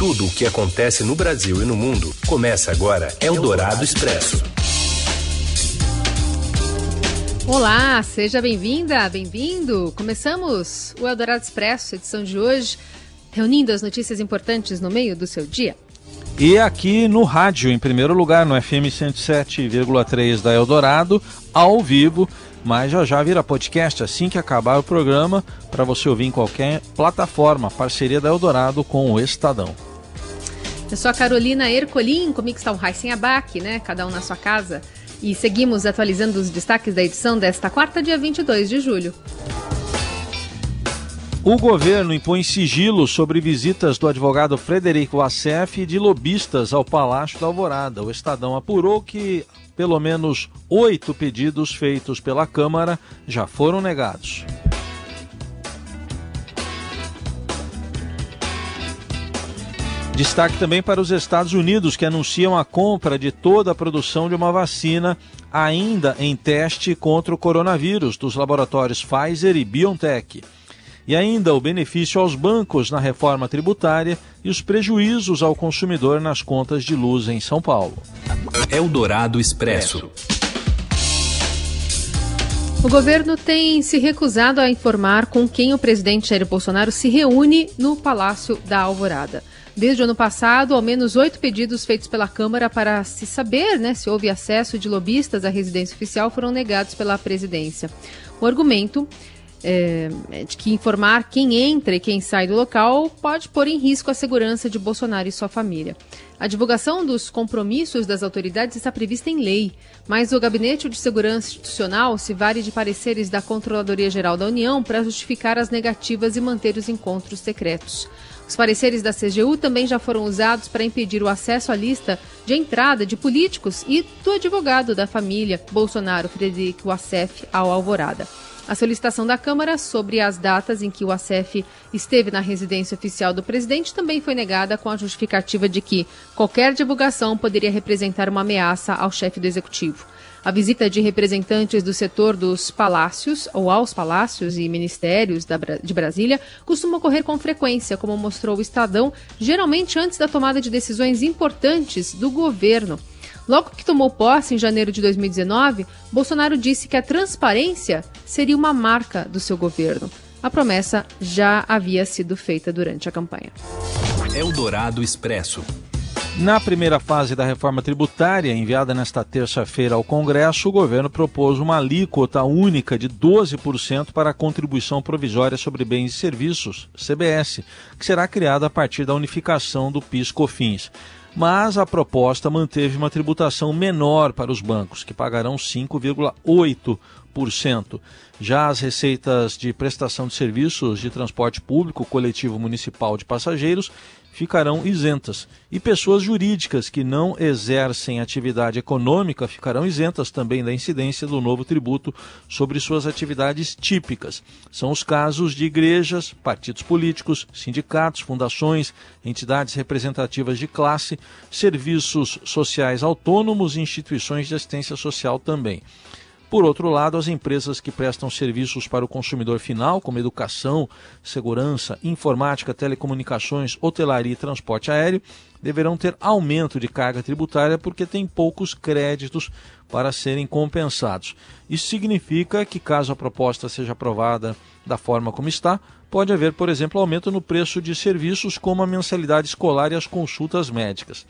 Tudo o que acontece no Brasil e no mundo começa agora Eldorado Expresso. Olá, seja bem-vinda, bem-vindo. Começamos o Eldorado Expresso, edição de hoje, reunindo as notícias importantes no meio do seu dia. E aqui no rádio, em primeiro lugar, no FM 107,3 da Eldorado, ao vivo, mas já já vira podcast assim que acabar o programa, para você ouvir em qualquer plataforma, parceria da Eldorado com o Estadão. Eu sou a Carolina Ercolim, comigo está o Raíssen Abac, né? Cada um na sua casa. E seguimos atualizando os destaques da edição desta quarta, dia 22 de julho. O governo impõe sigilo sobre visitas do advogado Frederico Assef e de lobistas ao Palácio da Alvorada. O Estadão apurou que pelo menos oito pedidos feitos pela Câmara já foram negados. Destaque também para os Estados Unidos, que anunciam a compra de toda a produção de uma vacina ainda em teste contra o coronavírus dos laboratórios Pfizer e BioNTech. E ainda o benefício aos bancos na reforma tributária e os prejuízos ao consumidor nas contas de luz em São Paulo. Eldorado Expresso. O governo tem se recusado a informar com quem o presidente Jair Bolsonaro se reúne no Palácio da Alvorada. Desde o ano passado, ao menos oito pedidos feitos pela Câmara para se saber né, se houve acesso de lobistas à residência oficial foram negados pela presidência. O argumento é, de que informar quem entra e quem sai do local pode pôr em risco a segurança de Bolsonaro e sua família. A divulgação dos compromissos das autoridades está prevista em lei, mas o Gabinete de Segurança Institucional se vale de pareceres da Controladoria Geral da União para justificar as negativas e manter os encontros secretos. Os pareceres da CGU também já foram usados para impedir o acesso à lista de entrada de políticos e do advogado da família Bolsonaro, Frederico Wassef, ao Alvorada. A solicitação da Câmara sobre as datas em que o ACF esteve na residência oficial do presidente também foi negada com a justificativa de que qualquer divulgação poderia representar uma ameaça ao chefe do executivo. A visita de representantes do setor dos palácios ou aos palácios e ministérios de Brasília costuma ocorrer com frequência, como mostrou o Estadão, geralmente antes da tomada de decisões importantes do governo. Logo que tomou posse em janeiro de 2019, Bolsonaro disse que a transparência seria uma marca do seu governo. A promessa já havia sido feita durante a campanha. Eldorado Expresso. Na primeira fase da reforma tributária, enviada nesta terça-feira ao Congresso, o governo propôs uma alíquota única de 12% para a contribuição provisória sobre bens e serviços, CBS, que será criada a partir da unificação do PIS/COFINS. Mas a proposta manteve uma tributação menor para os bancos, que pagarão 5,8%. Já as receitas de prestação de serviços de transporte público coletivo municipal de passageiros ficarão isentas. E pessoas jurídicas que não exercem atividade econômica ficarão isentas também da incidência do novo tributo sobre suas atividades típicas. São os casos de igrejas, partidos políticos, sindicatos, fundações, entidades representativas de classe, serviços sociais autônomos e instituições de assistência social também. Por outro lado, as empresas que prestam serviços para o consumidor final, como educação, segurança, informática, telecomunicações, hotelaria e transporte aéreo, deverão ter aumento de carga tributária porque têm poucos créditos para serem compensados. Isso significa que, caso a proposta seja aprovada da forma como está, pode haver, por exemplo, aumento no preço de serviços como a mensalidade escolar e as consultas médicas.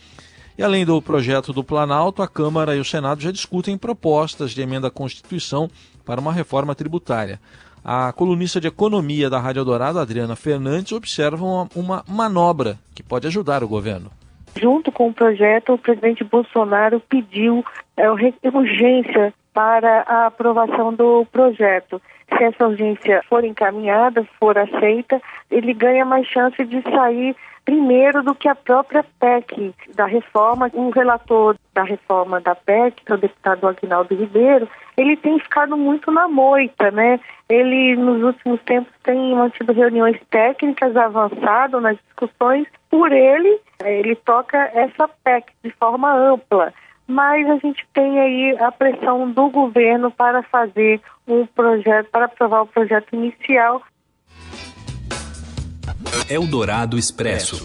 E além do projeto do Planalto, a Câmara e o Senado já discutem propostas de emenda à Constituição para uma reforma tributária. A colunista de economia da Rádio Dourado, Adriana Fernandes, observa uma, uma manobra que pode ajudar o governo. Junto com o projeto, o presidente Bolsonaro pediu é, urgência para a aprovação do projeto. Se essa urgência for encaminhada, for aceita, ele ganha mais chance de sair primeiro do que a própria PEC da reforma. O relator da reforma da PEC, que é o deputado Aguinaldo Ribeiro, ele tem ficado muito na moita, né? Ele, nos últimos tempos, tem mantido reuniões técnicas, avançado nas discussões. Por ele, ele toca essa PEC de forma ampla mas a gente tem aí a pressão do governo para fazer um projeto, para aprovar o projeto inicial Eldorado Expresso.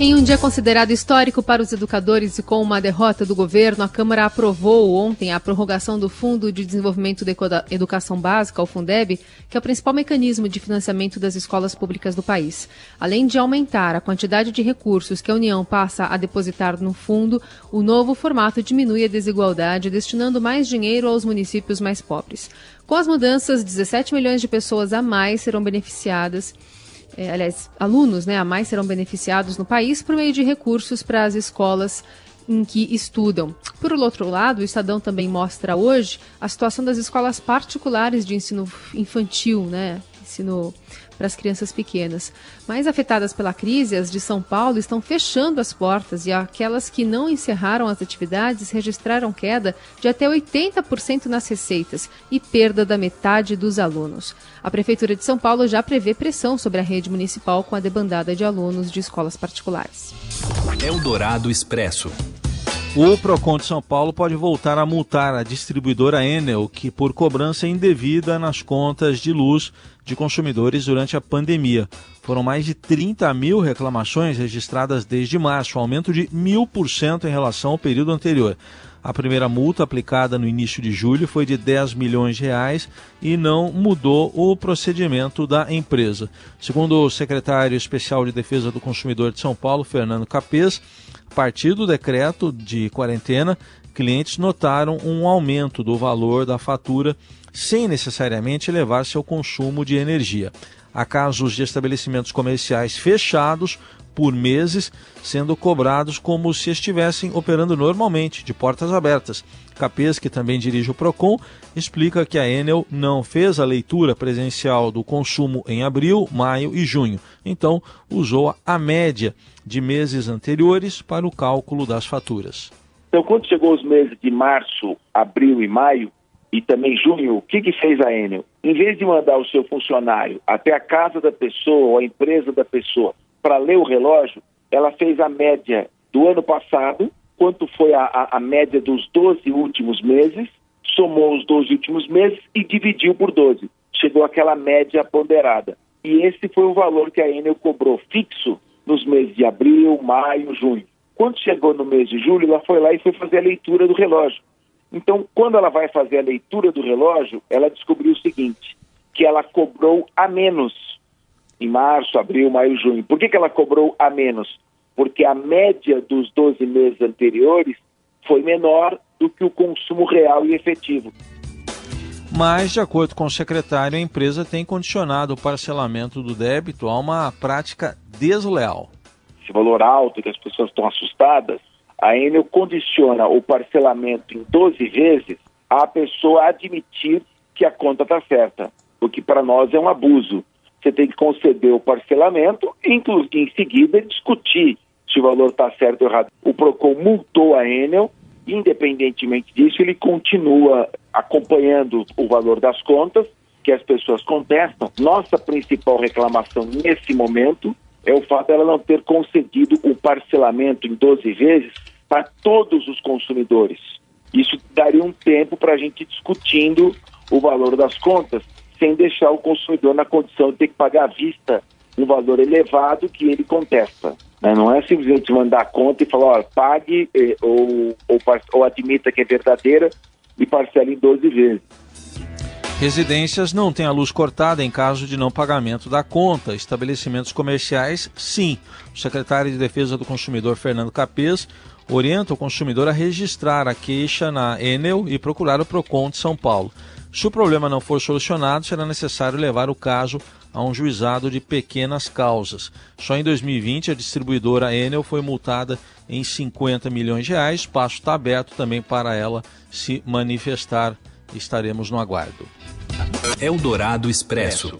Em um dia considerado histórico para os educadores e com uma derrota do governo, a Câmara aprovou ontem a prorrogação do Fundo de Desenvolvimento da Educação Básica, o Fundeb, que é o principal mecanismo de financiamento das escolas públicas do país. Além de aumentar a quantidade de recursos que a União passa a depositar no fundo, o novo formato diminui a desigualdade, destinando mais dinheiro aos municípios mais pobres. Com as mudanças, 17 milhões de pessoas a mais serão beneficiadas é, aliás, alunos né, a mais serão beneficiados no país por meio de recursos para as escolas em que estudam. Por outro lado, o Estadão também mostra hoje a situação das escolas particulares de ensino infantil, né? Ensino para as crianças pequenas. Mais afetadas pela crise, as de São Paulo estão fechando as portas e aquelas que não encerraram as atividades registraram queda de até 80% nas receitas e perda da metade dos alunos. A Prefeitura de São Paulo já prevê pressão sobre a rede municipal com a debandada de alunos de escolas particulares. Eldorado Expresso. O Procon de São Paulo pode voltar a multar a distribuidora Enel, que por cobrança indevida nas contas de luz de consumidores durante a pandemia. Foram mais de 30 mil reclamações registradas desde março, um aumento de mil por cento em relação ao período anterior. A primeira multa aplicada no início de julho foi de 10 milhões de reais e não mudou o procedimento da empresa. Segundo o secretário especial de Defesa do Consumidor de São Paulo, Fernando Capês, a partir do decreto de quarentena, clientes notaram um aumento do valor da fatura sem necessariamente elevar seu consumo de energia. Há casos de estabelecimentos comerciais fechados por meses, sendo cobrados como se estivessem operando normalmente, de portas abertas. Capês, que também dirige o PROCON, explica que a Enel não fez a leitura presencial do consumo em abril, maio e junho, então usou a média de meses anteriores para o cálculo das faturas. Então, quando chegou os meses de março, abril e maio, e também junho, o que, que fez a Enel? Em vez de mandar o seu funcionário até a casa da pessoa ou a empresa da pessoa para ler o relógio, ela fez a média do ano passado, quanto foi a, a, a média dos 12 últimos meses, somou os 12 últimos meses e dividiu por 12. Chegou aquela média ponderada. E esse foi o valor que a Enel cobrou fixo nos meses de abril, maio, junho. Quando chegou no mês de julho, ela foi lá e foi fazer a leitura do relógio. Então, quando ela vai fazer a leitura do relógio, ela descobriu o seguinte, que ela cobrou a menos em março, abril, maio, junho. Por que, que ela cobrou a menos? Porque a média dos 12 meses anteriores foi menor do que o consumo real e efetivo. Mas, de acordo com o secretário, a empresa tem condicionado o parcelamento do débito a uma prática desleal. Esse valor alto que as pessoas estão assustadas a Enel condiciona o parcelamento em 12 vezes à pessoa admitir que a conta está certa, o que para nós é um abuso. Você tem que conceder o parcelamento e, em seguida, discutir se o valor está certo ou errado. O PROCON multou a Enel, independentemente disso, ele continua acompanhando o valor das contas que as pessoas contestam. Nossa principal reclamação nesse momento é o fato dela não ter concedido o parcelamento em 12 vezes para todos os consumidores. Isso daria um tempo para a gente discutindo o valor das contas, sem deixar o consumidor na condição de ter que pagar à vista um valor elevado que ele contesta. Né? Não é simplesmente mandar a conta e falar, pague eh, ou, ou, ou admita que é verdadeira e parcele em 12 vezes. Residências não têm a luz cortada em caso de não pagamento da conta. Estabelecimentos comerciais, sim. O secretário de Defesa do Consumidor, Fernando Capês, orienta o consumidor a registrar a queixa na Enel e procurar o PROCON de São Paulo. Se o problema não for solucionado, será necessário levar o caso a um juizado de pequenas causas. Só em 2020, a distribuidora Enel foi multada em 50 milhões de reais. Espaço está aberto também para ela se manifestar. Estaremos no aguardo. Eldorado Expresso.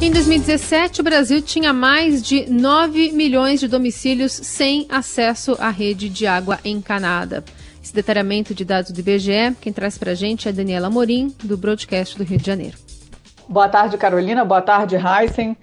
Em 2017, o Brasil tinha mais de 9 milhões de domicílios sem acesso à rede de água encanada. Esse detalhamento de dados do IBGE, quem traz para a gente é Daniela Morim, do Broadcast do Rio de Janeiro. Boa tarde, Carolina. Boa tarde, Heisen.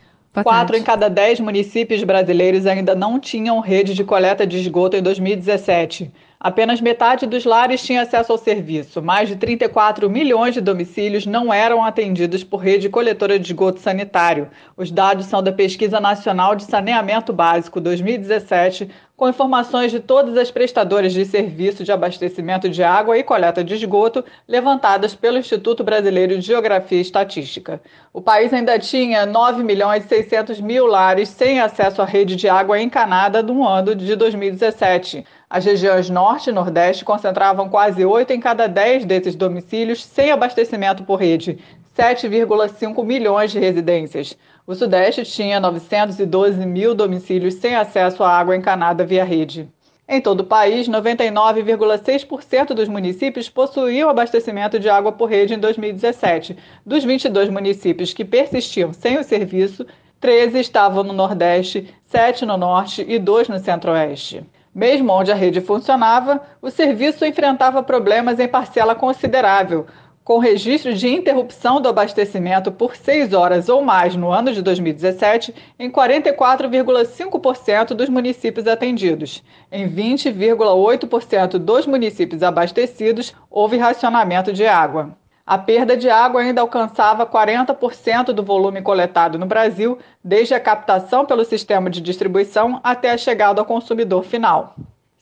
Quatro em cada dez municípios brasileiros ainda não tinham rede de coleta de esgoto em 2017. Apenas metade dos lares tinha acesso ao serviço. Mais de 34 milhões de domicílios não eram atendidos por rede coletora de esgoto sanitário. Os dados são da Pesquisa Nacional de Saneamento Básico 2017, com informações de todas as prestadoras de serviço de abastecimento de água e coleta de esgoto levantadas pelo Instituto Brasileiro de Geografia e Estatística. O país ainda tinha 9 milhões e 600 mil lares sem acesso à rede de água encanada no ano de 2017. As regiões Norte e Nordeste concentravam quase 8 em cada 10 desses domicílios sem abastecimento por rede, 7,5 milhões de residências. O Sudeste tinha 912 mil domicílios sem acesso à água encanada via rede. Em todo o país, 99,6% dos municípios possuíam abastecimento de água por rede em 2017. Dos 22 municípios que persistiam sem o serviço, 13 estavam no Nordeste, 7 no Norte e 2 no Centro-Oeste. Mesmo onde a rede funcionava, o serviço enfrentava problemas em parcela considerável, com registro de interrupção do abastecimento por seis horas ou mais no ano de 2017 em 44,5% dos municípios atendidos. Em 20,8% dos municípios abastecidos, houve racionamento de água. A perda de água ainda alcançava 40% do volume coletado no Brasil, desde a captação pelo sistema de distribuição até a chegada ao consumidor final.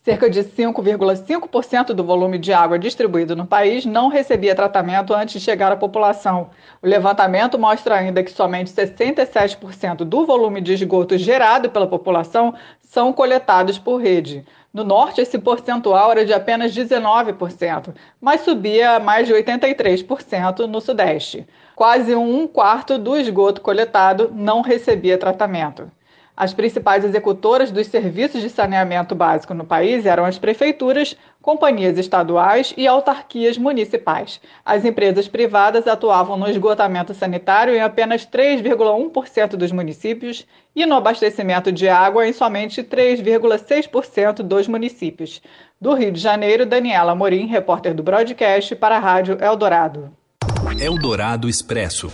Cerca de 5,5% do volume de água distribuído no país não recebia tratamento antes de chegar à população. O levantamento mostra ainda que somente 67% do volume de esgoto gerado pela população são coletados por rede. No norte, esse percentual era de apenas 19%, mas subia a mais de 83% no sudeste. Quase um quarto do esgoto coletado não recebia tratamento. As principais executoras dos serviços de saneamento básico no país eram as prefeituras, companhias estaduais e autarquias municipais. As empresas privadas atuavam no esgotamento sanitário em apenas 3,1% dos municípios e no abastecimento de água em somente 3,6% dos municípios. Do Rio de Janeiro, Daniela Morim, repórter do Broadcast, para a Rádio Eldorado. Eldorado Expresso.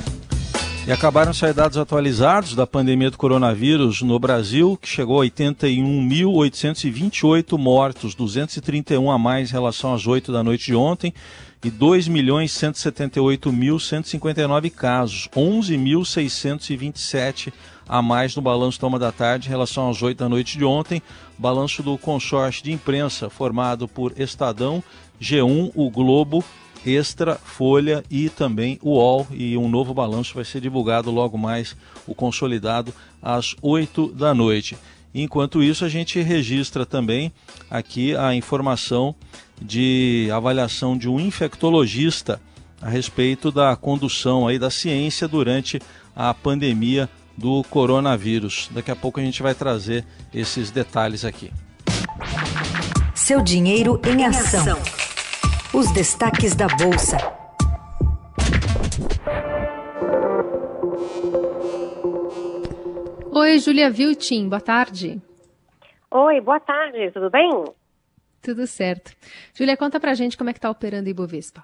E acabaram de sair dados atualizados da pandemia do coronavírus no Brasil, que chegou a 81.828 mortos, 231 a mais em relação às 8 da noite de ontem, e 2.178.159 casos, 11.627 a mais no balanço uma da tarde em relação às 8 da noite de ontem. Balanço do consórcio de imprensa formado por Estadão, G1, o Globo Extra, Folha e também o UOL. E um novo balanço vai ser divulgado logo mais, o consolidado, às 8 da noite. Enquanto isso, a gente registra também aqui a informação de avaliação de um infectologista a respeito da condução aí da ciência durante a pandemia do coronavírus. Daqui a pouco a gente vai trazer esses detalhes aqui. Seu dinheiro em ação. Os destaques da Bolsa. Oi, Julia Viltin, boa tarde. Oi, boa tarde, tudo bem? Tudo certo. Julia, conta pra gente como é que tá operando o Ibovespa.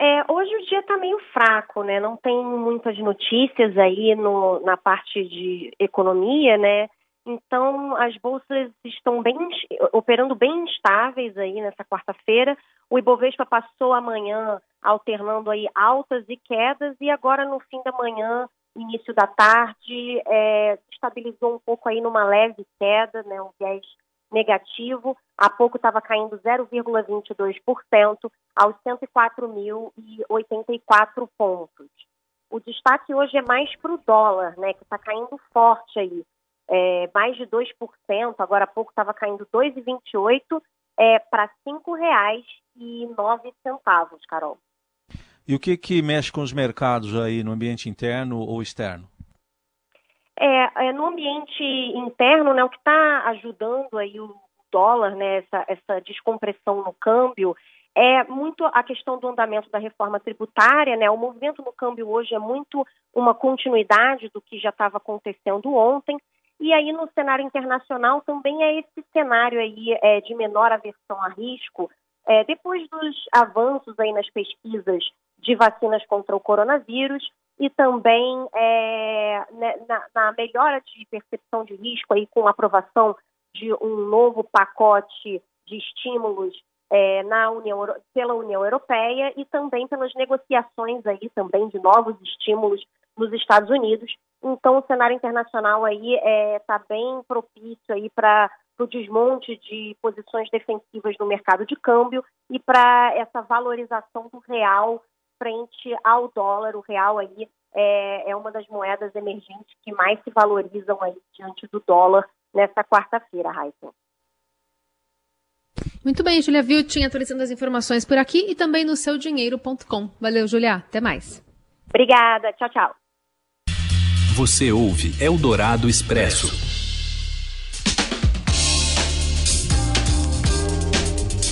É, hoje o dia está meio fraco, né? Não tem muitas notícias aí no, na parte de economia, né? Então, as bolsas estão bem operando bem instáveis aí nessa quarta-feira. O Ibovespa passou a manhã alternando aí altas e quedas e agora no fim da manhã, início da tarde, é, estabilizou um pouco aí numa leve queda, né, um viés negativo. Há pouco estava caindo 0,22% aos 104.084 pontos. O destaque hoje é mais para o dólar, né, que está caindo forte aí é, mais de 2%, agora há pouco estava caindo 2,28% é, para R$ 5,09, Carol. E o que, que mexe com os mercados aí no ambiente interno ou externo? É, é no ambiente interno, né, o que está ajudando aí o dólar, né, essa, essa descompressão no câmbio, é muito a questão do andamento da reforma tributária, né? O movimento no câmbio hoje é muito uma continuidade do que já estava acontecendo ontem. E aí no cenário internacional também é esse cenário aí é, de menor aversão a risco, é, depois dos avanços aí nas pesquisas de vacinas contra o coronavírus e também é, né, na, na, melhora de percepção de risco aí com a aprovação de um novo pacote de estímulos é, na União, pela União Europeia e também pelas negociações aí também de novos estímulos nos Estados Unidos. Então, o cenário internacional aí está é, tá bem propício aí para o desmonte de posições defensivas no mercado de câmbio e para essa valorização do real frente ao dólar. O real aí é, é uma das moedas emergentes que mais se valorizam aí diante do dólar nesta quarta-feira, Raíssa. Muito bem, Julia Viltin atualizando as informações por aqui e também no seudinheiro.com. Valeu, Julia. Até mais. Obrigada. Tchau, tchau. Você ouve Eldorado Expresso.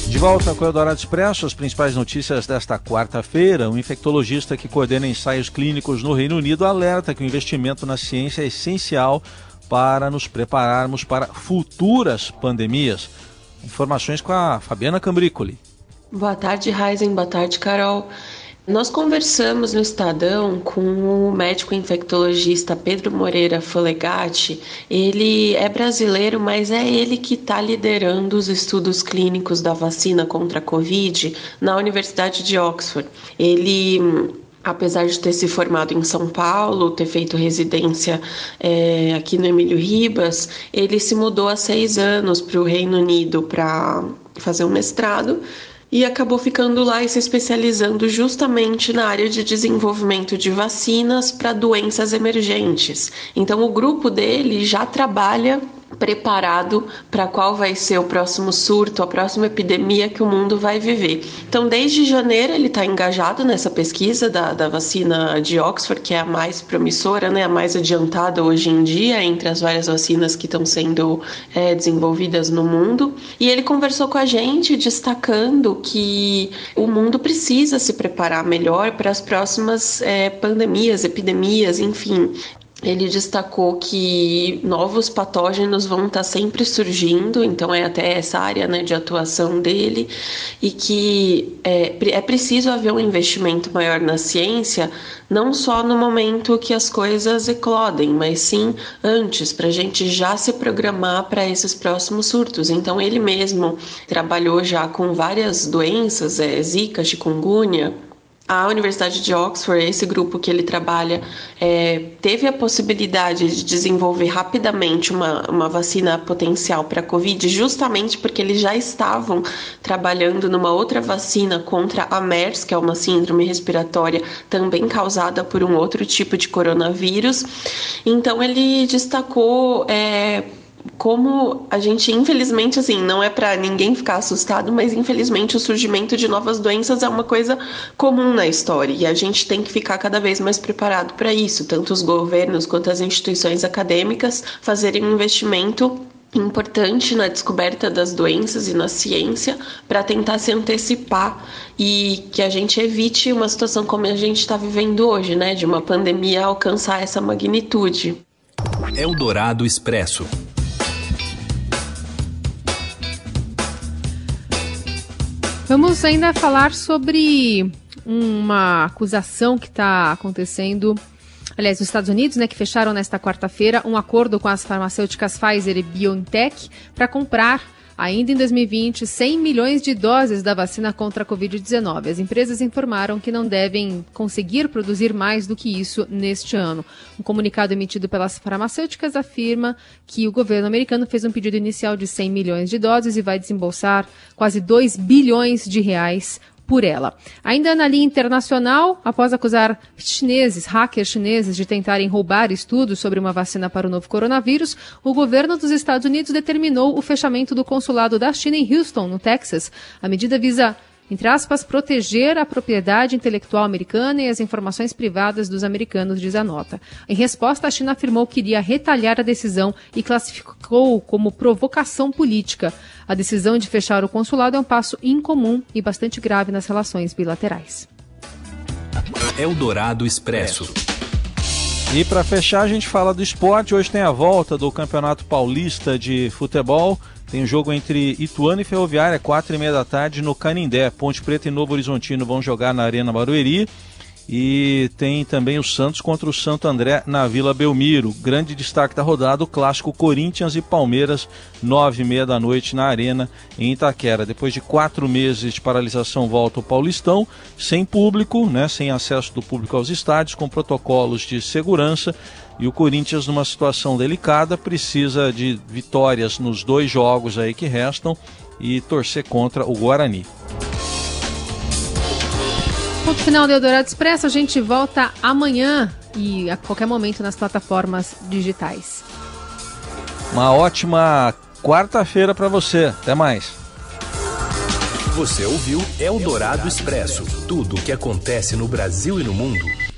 De volta com o Eldorado Expresso, as principais notícias desta quarta-feira. Um infectologista que coordena ensaios clínicos no Reino Unido alerta que o investimento na ciência é essencial para nos prepararmos para futuras pandemias. Informações com a Fabiana Cambricoli. Boa tarde, Raizen. Boa tarde, Carol. Nós conversamos no Estadão com o médico infectologista Pedro Moreira Folegatti. Ele é brasileiro, mas é ele que está liderando os estudos clínicos da vacina contra a Covid na Universidade de Oxford. Ele apesar de ter se formado em São Paulo, ter feito residência é, aqui no Emílio Ribas, ele se mudou há seis anos para o Reino Unido para fazer um mestrado e acabou ficando lá e se especializando justamente na área de desenvolvimento de vacinas para doenças emergentes. Então, o grupo dele já trabalha preparado para qual vai ser o próximo surto, a próxima epidemia que o mundo vai viver. Então, desde janeiro, ele está engajado nessa pesquisa da, da vacina de Oxford, que é a mais promissora, né, a mais adiantada hoje em dia entre as várias vacinas que estão sendo é, desenvolvidas no mundo. E ele conversou com a gente, destacando que o mundo precisa se preparar melhor para as próximas é, pandemias, epidemias, enfim ele destacou que novos patógenos vão estar sempre surgindo, então é até essa área né, de atuação dele, e que é, é preciso haver um investimento maior na ciência, não só no momento que as coisas eclodem, mas sim antes, para a gente já se programar para esses próximos surtos. Então ele mesmo trabalhou já com várias doenças, é, zika, chikungunya, a Universidade de Oxford, esse grupo que ele trabalha, é, teve a possibilidade de desenvolver rapidamente uma, uma vacina potencial para a Covid, justamente porque eles já estavam trabalhando numa outra vacina contra a MERS, que é uma síndrome respiratória também causada por um outro tipo de coronavírus. Então, ele destacou. É, como a gente, infelizmente, assim, não é para ninguém ficar assustado, mas infelizmente o surgimento de novas doenças é uma coisa comum na história e a gente tem que ficar cada vez mais preparado para isso, tanto os governos quanto as instituições acadêmicas fazerem um investimento importante na descoberta das doenças e na ciência para tentar se antecipar e que a gente evite uma situação como a gente está vivendo hoje, né, de uma pandemia alcançar essa magnitude. Eldorado Expresso. Vamos ainda falar sobre uma acusação que está acontecendo. Aliás, os Estados Unidos, né, que fecharam nesta quarta-feira um acordo com as farmacêuticas Pfizer e BioNTech para comprar Ainda em 2020, 100 milhões de doses da vacina contra a Covid-19. As empresas informaram que não devem conseguir produzir mais do que isso neste ano. Um comunicado emitido pelas farmacêuticas afirma que o governo americano fez um pedido inicial de 100 milhões de doses e vai desembolsar quase 2 bilhões de reais por ela. Ainda na linha internacional, após acusar chineses, hackers chineses, de tentarem roubar estudos sobre uma vacina para o novo coronavírus, o governo dos Estados Unidos determinou o fechamento do consulado da China em Houston, no Texas. A medida visa entre aspas, proteger a propriedade intelectual americana e as informações privadas dos americanos, diz a nota. Em resposta, a China afirmou que iria retalhar a decisão e classificou como provocação política. A decisão de fechar o consulado é um passo incomum e bastante grave nas relações bilaterais. Eldorado Expresso. E para fechar, a gente fala do esporte. Hoje tem a volta do Campeonato Paulista de Futebol. Tem um jogo entre Ituano e Ferroviária, quatro e meia da tarde, no Canindé. Ponte Preta e Novo Horizontino vão jogar na Arena Barueri. E tem também o Santos contra o Santo André na Vila Belmiro. Grande destaque da rodada, o clássico Corinthians e Palmeiras, nove e meia da noite na Arena, em Itaquera. Depois de quatro meses de paralisação, volta o Paulistão, sem público, né, sem acesso do público aos estádios, com protocolos de segurança. E o Corinthians, numa situação delicada, precisa de vitórias nos dois jogos aí que restam e torcer contra o Guarani. Ponto final do Eldorado Expresso. A gente volta amanhã e a qualquer momento nas plataformas digitais. Uma ótima quarta-feira para você. Até mais. Você ouviu Eldorado Expresso tudo o que acontece no Brasil e no mundo